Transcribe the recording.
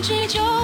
一直就。